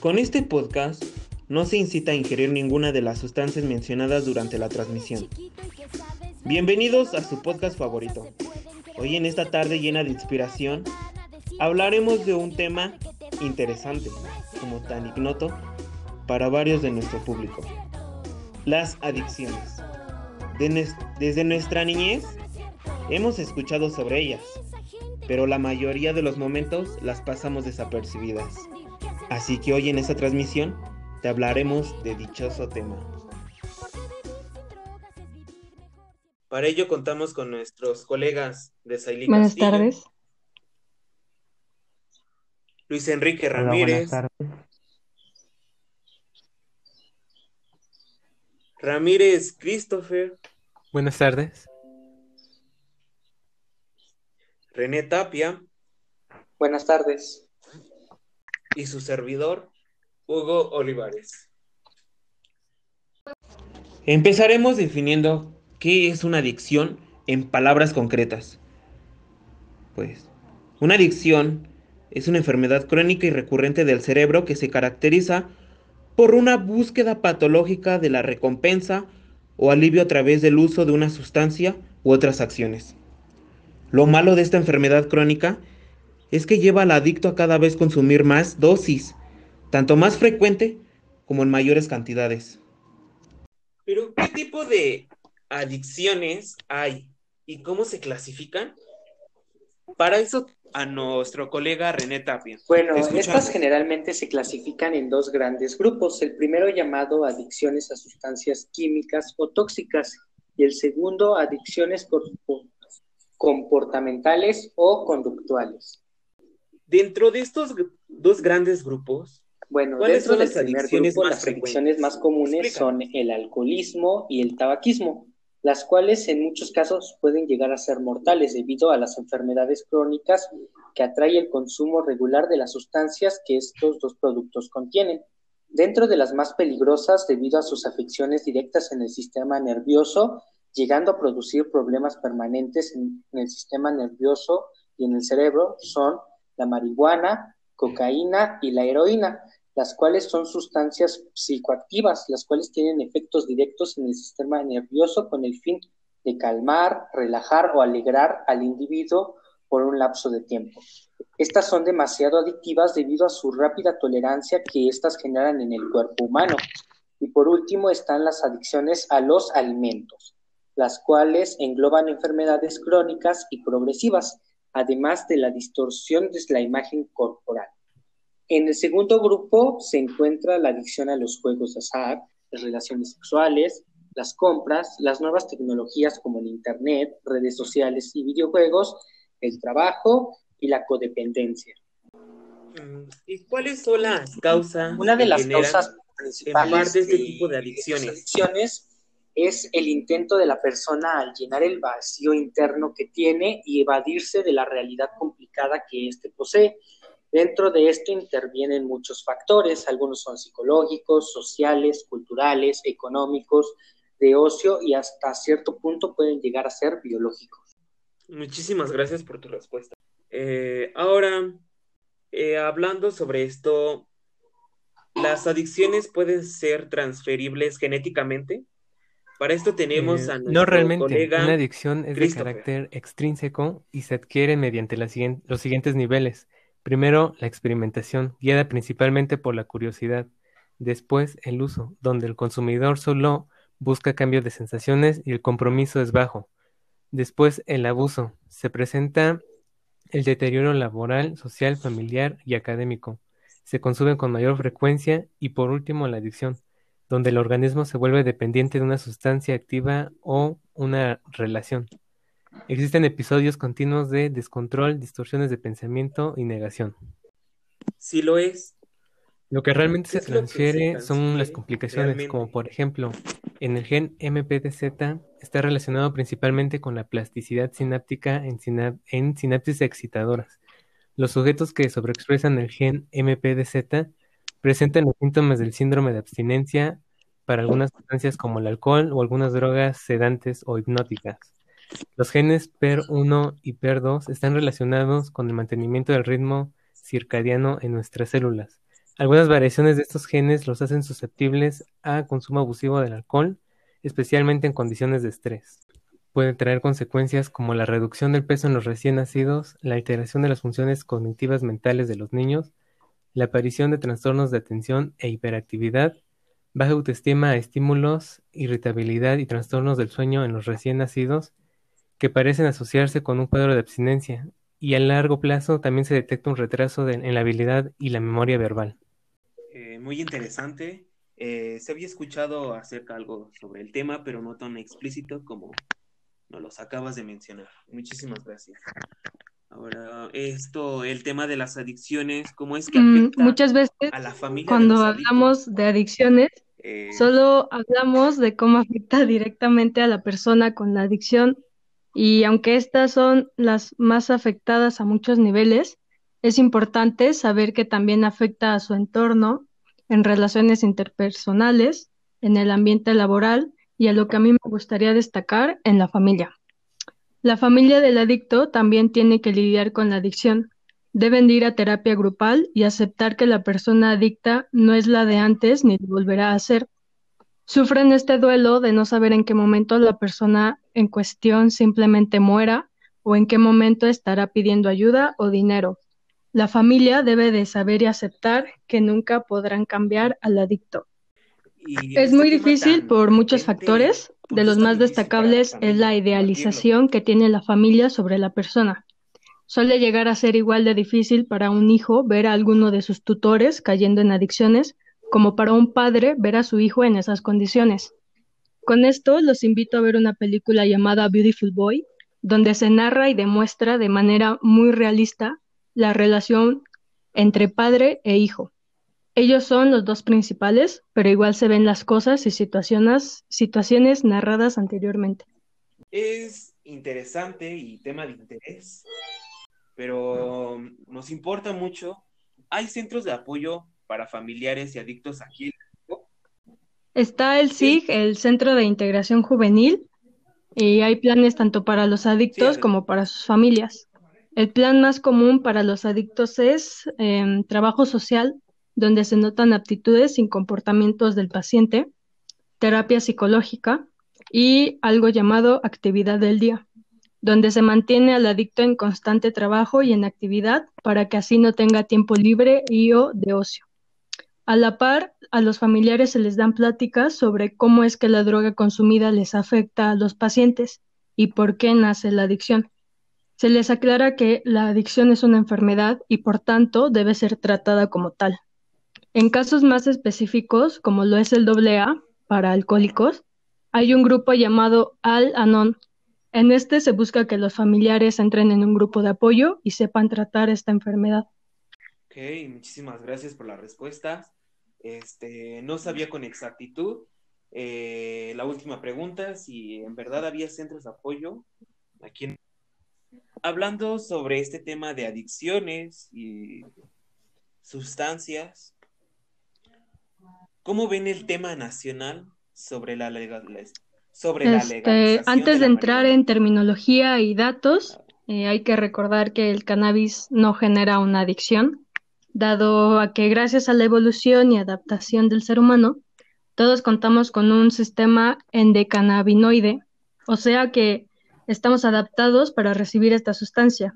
Con este podcast no se incita a ingerir ninguna de las sustancias mencionadas durante la transmisión. Bienvenidos a su podcast favorito. Hoy en esta tarde llena de inspiración hablaremos de un tema interesante, como tan ignoto para varios de nuestro público. Las adicciones. desde nuestra niñez hemos escuchado sobre ellas, pero la mayoría de los momentos las pasamos desapercibidas. Así que hoy en esta transmisión te hablaremos de dichoso tema. Para ello contamos con nuestros colegas de Sailí Buenas tardes. Luis Enrique Ramírez. Ramírez Christopher. Buenas tardes. René Tapia. Buenas tardes. Y su servidor, Hugo Olivares. Empezaremos definiendo qué es una adicción en palabras concretas. Pues, una adicción es una enfermedad crónica y recurrente del cerebro que se caracteriza por una búsqueda patológica de la recompensa o alivio a través del uso de una sustancia u otras acciones. Lo malo de esta enfermedad crónica es que lleva al adicto a cada vez consumir más dosis, tanto más frecuente como en mayores cantidades. Pero, ¿qué tipo de adicciones hay y cómo se clasifican? Para eso a nuestro colega René Tapia. Bueno, estas generalmente se clasifican en dos grandes grupos. El primero llamado adicciones a sustancias químicas o tóxicas y el segundo adicciones comportamentales o conductuales. Dentro de estos dos grandes grupos, bueno, ¿cuáles son las adicciones más las adicciones más comunes son el alcoholismo y el tabaquismo las cuales en muchos casos pueden llegar a ser mortales debido a las enfermedades crónicas que atrae el consumo regular de las sustancias que estos dos productos contienen. Dentro de las más peligrosas debido a sus afecciones directas en el sistema nervioso, llegando a producir problemas permanentes en, el sistema nervioso y en el cerebro, son la marihuana, cocaína y la heroína, las cuales son sustancias psicoactivas, las cuales tienen efectos directos en el sistema nervioso con el fin de calmar, relajar o alegrar al individuo por un lapso de tiempo. Estas son demasiado adictivas debido a su rápida tolerancia que éstas generan en el cuerpo humano. Y por último están las adicciones a los alimentos, las cuales engloban enfermedades crónicas y progresivas, además de la distorsión de la imagen corporal. En el segundo grupo se encuentra la adicción a los juegos de azar, las relaciones sexuales, las compras, las nuevas tecnologías como el Internet, redes sociales y videojuegos, el trabajo y la codependencia. Mm, ¿Y cuáles son las causas? Una de las causas principales de este tipo de adicciones. adicciones es el intento de la persona al llenar el vacío interno que tiene y evadirse de la realidad complicada que éste posee Dentro de esto intervienen muchos factores, algunos son psicológicos, sociales, culturales, económicos, de ocio y hasta cierto punto pueden llegar a ser biológicos. Muchísimas gracias por tu respuesta. Eh, ahora, eh, hablando sobre esto, ¿las adicciones pueden ser transferibles genéticamente? Para esto tenemos eh, a nuestro No realmente, colega una adicción es de carácter extrínseco y se adquiere mediante los siguientes niveles Primero, la experimentación, guiada principalmente por la curiosidad. Después, el uso, donde el consumidor solo busca cambio de sensaciones y el compromiso es bajo. Después, el abuso. Se presenta el deterioro laboral, social, familiar y académico. Se consume con mayor frecuencia y por último la adicción, donde el organismo se vuelve dependiente de una sustancia activa o una relación. Existen episodios continuos de descontrol, distorsiones de pensamiento y negación. Sí lo es. Lo que realmente se transfiere, son las complicaciones, como por ejemplo, en el gen MPDZ está relacionado principalmente con la plasticidad sináptica en, en sinapsis excitadoras. Los sujetos que sobreexpresan el gen MPDZ presentan los síntomas del síndrome de abstinencia para algunas sustancias como el alcohol o algunas drogas sedantes o hipnóticas. Los genes PER1 y PER2 están relacionados con el mantenimiento del ritmo circadiano en nuestras células, Algunas variaciones de estos genes los hacen susceptibles a consumo abusivo del alcohol, especialmente en condiciones de estrés. Puede traer consecuencias como la reducción del peso en los recién nacidos, la alteración de las funciones cognitivas mentales de los niños, la aparición de trastornos de atención e hiperactividad, baja autoestima a estímulos, irritabilidad y trastornos del sueño en los recién nacidos, que parecen asociarse con un cuadro de abstinencia, y a largo plazo también se detecta un retraso en la habilidad y la memoria verbal. Eh, muy interesante. Eh, se había escuchado acerca algo sobre el tema, pero no tan explícito como nos los acabas de mencionar. Muchísimas gracias. Ahora, esto, el tema de las adicciones, ¿cómo es que mm, afecta Muchas veces a la familia cuando hablamos de adicciones, eh, solo hablamos de cómo afecta directamente a la persona con la adicción y aunque estas son las más afectadas a muchos niveles, es importante saber que también afecta a su entorno, en relaciones interpersonales, en el ambiente laboral y a lo que a mí me gustaría destacar en la familia. La familia del adicto también tiene que lidiar con la adicción. Deben ir a terapia grupal y aceptar que la persona adicta no es la de antes ni volverá a ser. Sufren este duelo de no saber en qué momento la persona en cuestión simplemente muera o en qué momento estará pidiendo ayuda o dinero. La familia debe de saber y aceptar que nunca podrán cambiar al adicto. Es muy difícil por muchos factores. De los más destacables es la idealización que tiene la familia sobre la persona. Suele llegar a ser igual de difícil para un hijo ver a alguno de sus tutores cayendo en adicciones como para un padre ver a su hijo en esas condiciones. Con esto los invito a ver una película llamada Beautiful Boy, donde se narra y demuestra de manera muy realista la relación entre padre e hijo. Ellos son los dos principales, pero igual se ven las cosas y situaciones, situaciones narradas anteriormente. Es interesante y tema de interés, pero nos importa mucho. Hay centros de apoyo para familiares y adictos aquí. Está el SIG, el Centro de Integración Juvenil, y hay planes tanto para los adictos como para sus familias. El plan más común para los adictos es em, trabajo social, donde se notan aptitudes y comportamientos del paciente, terapia psicológica y algo llamado actividad del día, donde se mantiene al adicto en constante trabajo y en actividad para que así no tenga tiempo libre y o de ocio. A la par, a los familiares se les dan pláticas sobre cómo es que la droga consumida les afecta a los pacientes y por qué nace la adicción. Se les aclara que la adicción es una enfermedad y por tanto debe ser tratada como tal. En casos más específicos, como lo es el AA para alcohólicos, hay un grupo llamado Al-Anon. En este se busca que los familiares entren en un grupo de apoyo y sepan tratar esta enfermedad. Ok, muchísimas gracias por la respuesta. Este, no sabía con exactitud. Eh, la última pregunta, si en verdad había centros de apoyo aquí Hablando sobre este tema de adicciones y sustancias, ¿cómo ven el tema nacional sobre la sobre este, Antes de, entrar en terminología y datos, eh, hay que recordar que el cannabis no genera una adicción dado a que gracias a la evolución y adaptación del ser humano, todos contamos con un sistema endocannabinoide, o sea que estamos adaptados para recibir esta sustancia.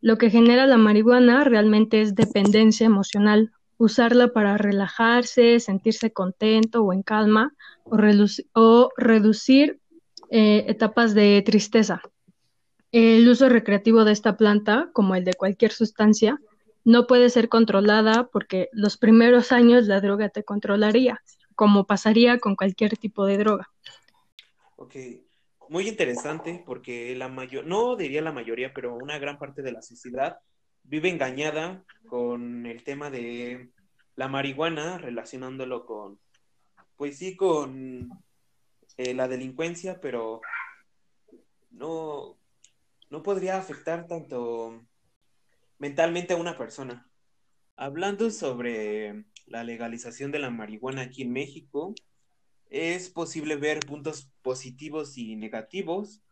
Lo que genera la marihuana realmente es dependencia emocional, usarla para relajarse, sentirse contento o en calma, o, reducir eh, etapas de tristeza. El uso recreativo de esta planta, como el de cualquier sustancia, no puede ser controlada porque los primeros años la droga te controlaría, como pasaría con cualquier tipo de droga. Ok, muy interesante porque la mayor, no diría la mayoría, pero una gran parte de la sociedad vive engañada con el tema de la marihuana, relacionándolo con, pues sí, con eh, la delincuencia, pero no, no podría afectar tanto mentalmente a una persona. Hablando sobre la legalización de la marihuana aquí en México, es posible ver puntos positivos y negativos.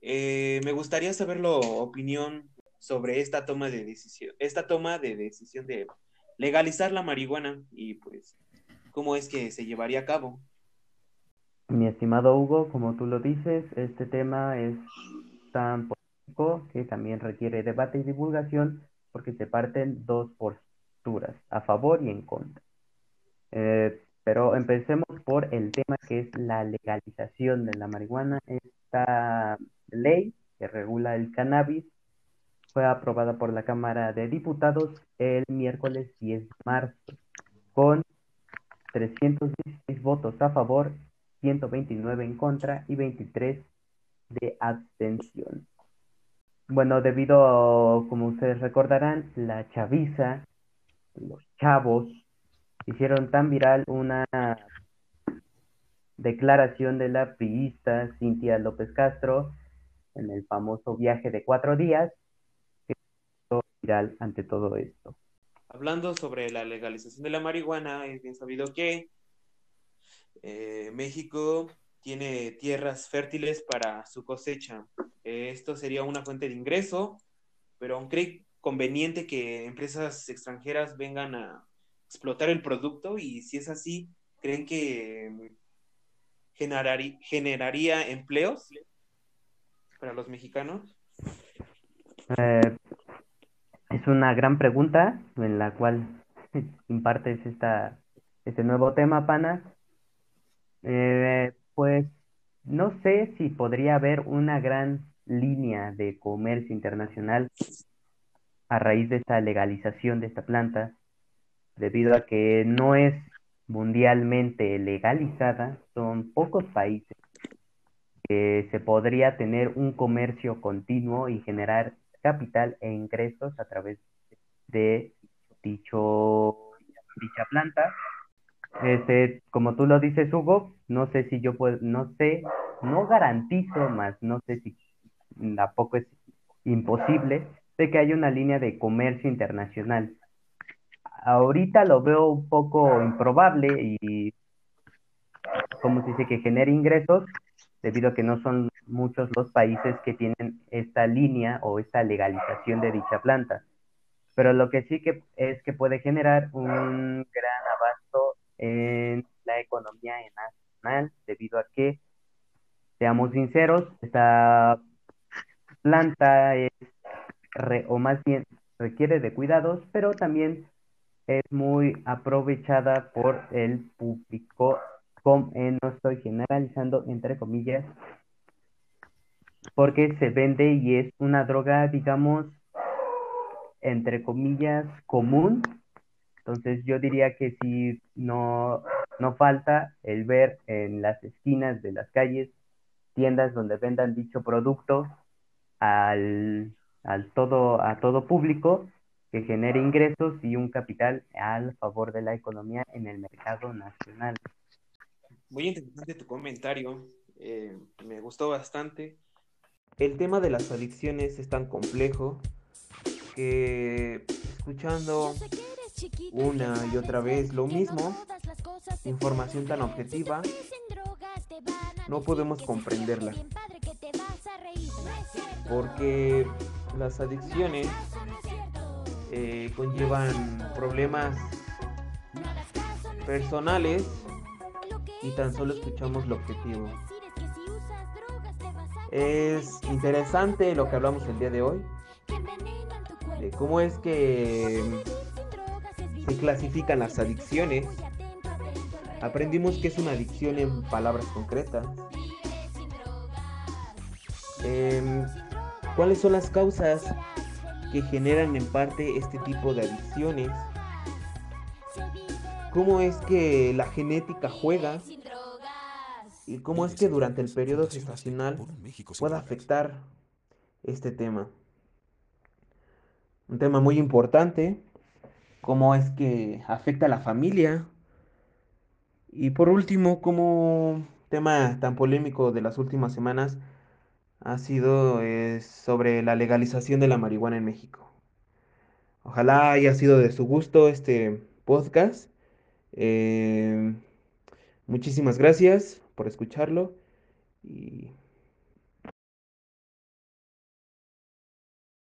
Eh, me gustaría saber la opinión sobre esta toma de decisión, esta toma de decisión de legalizar la marihuana y pues cómo es que se llevaría a cabo. Mi estimado Hugo, como tú lo dices, este tema es tan político que también requiere debate y divulgación porque se parten dos posturas, a favor y en contra. Eh, pero empecemos por el tema que es la legalización de la marihuana. Esta ley que regula el cannabis fue aprobada por la Cámara de Diputados el miércoles 10 de marzo con 316 votos a favor, 129 en contra y 23 de abstención. Bueno, debido, como ustedes recordarán, la chaviza, los chavos, hicieron tan viral una declaración de la priista Cintia López Castro en el famoso viaje de cuatro días, viral ante todo esto. Hablando sobre la legalización de la marihuana, es bien sabido que eh, México tiene tierras fértiles para su cosecha. esto sería una fuente de ingreso, pero cree conveniente que empresas extranjeras vengan a explotar el producto y si es así, ¿creen que generaría empleos para los mexicanos? Eh, es una gran pregunta en la cual impartes esta, este nuevo tema, Pana. Eh, pues no sé si podría haber una gran línea de comercio internacional a raíz de esta legalización de esta planta, debido a que no es mundialmente legalizada, son pocos países que se podría tener un comercio continuo y generar capital e ingresos a través de dicho dicha planta. Este, como tú lo dices, Hugo, no sé si yo puedo, no sé, no garantizo más, no sé si tampoco es imposible de que haya una línea de comercio internacional. Ahorita lo veo un poco improbable y como se dice que genere ingresos, debido a que no son muchos los países que tienen esta línea o esta legalización de dicha planta. Pero lo que sí que es que puede generar un gran abasto en la economía nacional, debido a que, seamos sinceros, esta planta es, o más bien requiere de cuidados, pero también es muy aprovechada por el público eh, no estoy generalizando entre comillas, porque se vende y es una droga, digamos, entre comillas, común. Entonces yo diría que si no, no falta el ver en las esquinas de las calles tiendas donde vendan dicho producto al, al todo, a todo público que genere ingresos y un capital al favor de la economía en el mercado nacional. Muy interesante tu comentario, eh, me gustó bastante. El tema de las adicciones es tan complejo que escuchando una y otra vez lo mismo, información tan objetiva, no podemos comprenderla. Porque las adicciones eh, conllevan problemas personales y tan solo escuchamos lo objetivo. Es interesante lo que hablamos el día de hoy, de cómo es que se clasifican las adicciones. Aprendimos que es una adicción en palabras concretas. Em, ¿Cuáles son las causas que generan en parte este tipo de adicciones? cómo es que la genética juega y cómo es que durante el periodo gestacional puede afectar este tema. Un tema muy importante, cómo es que afecta a la familia. Y por último, como tema tan polémico de las últimas semanas, ha sido eh, sobre la legalización de la marihuana en México. Ojalá haya sido de su gusto este podcast eh, muchísimas gracias por escucharlo y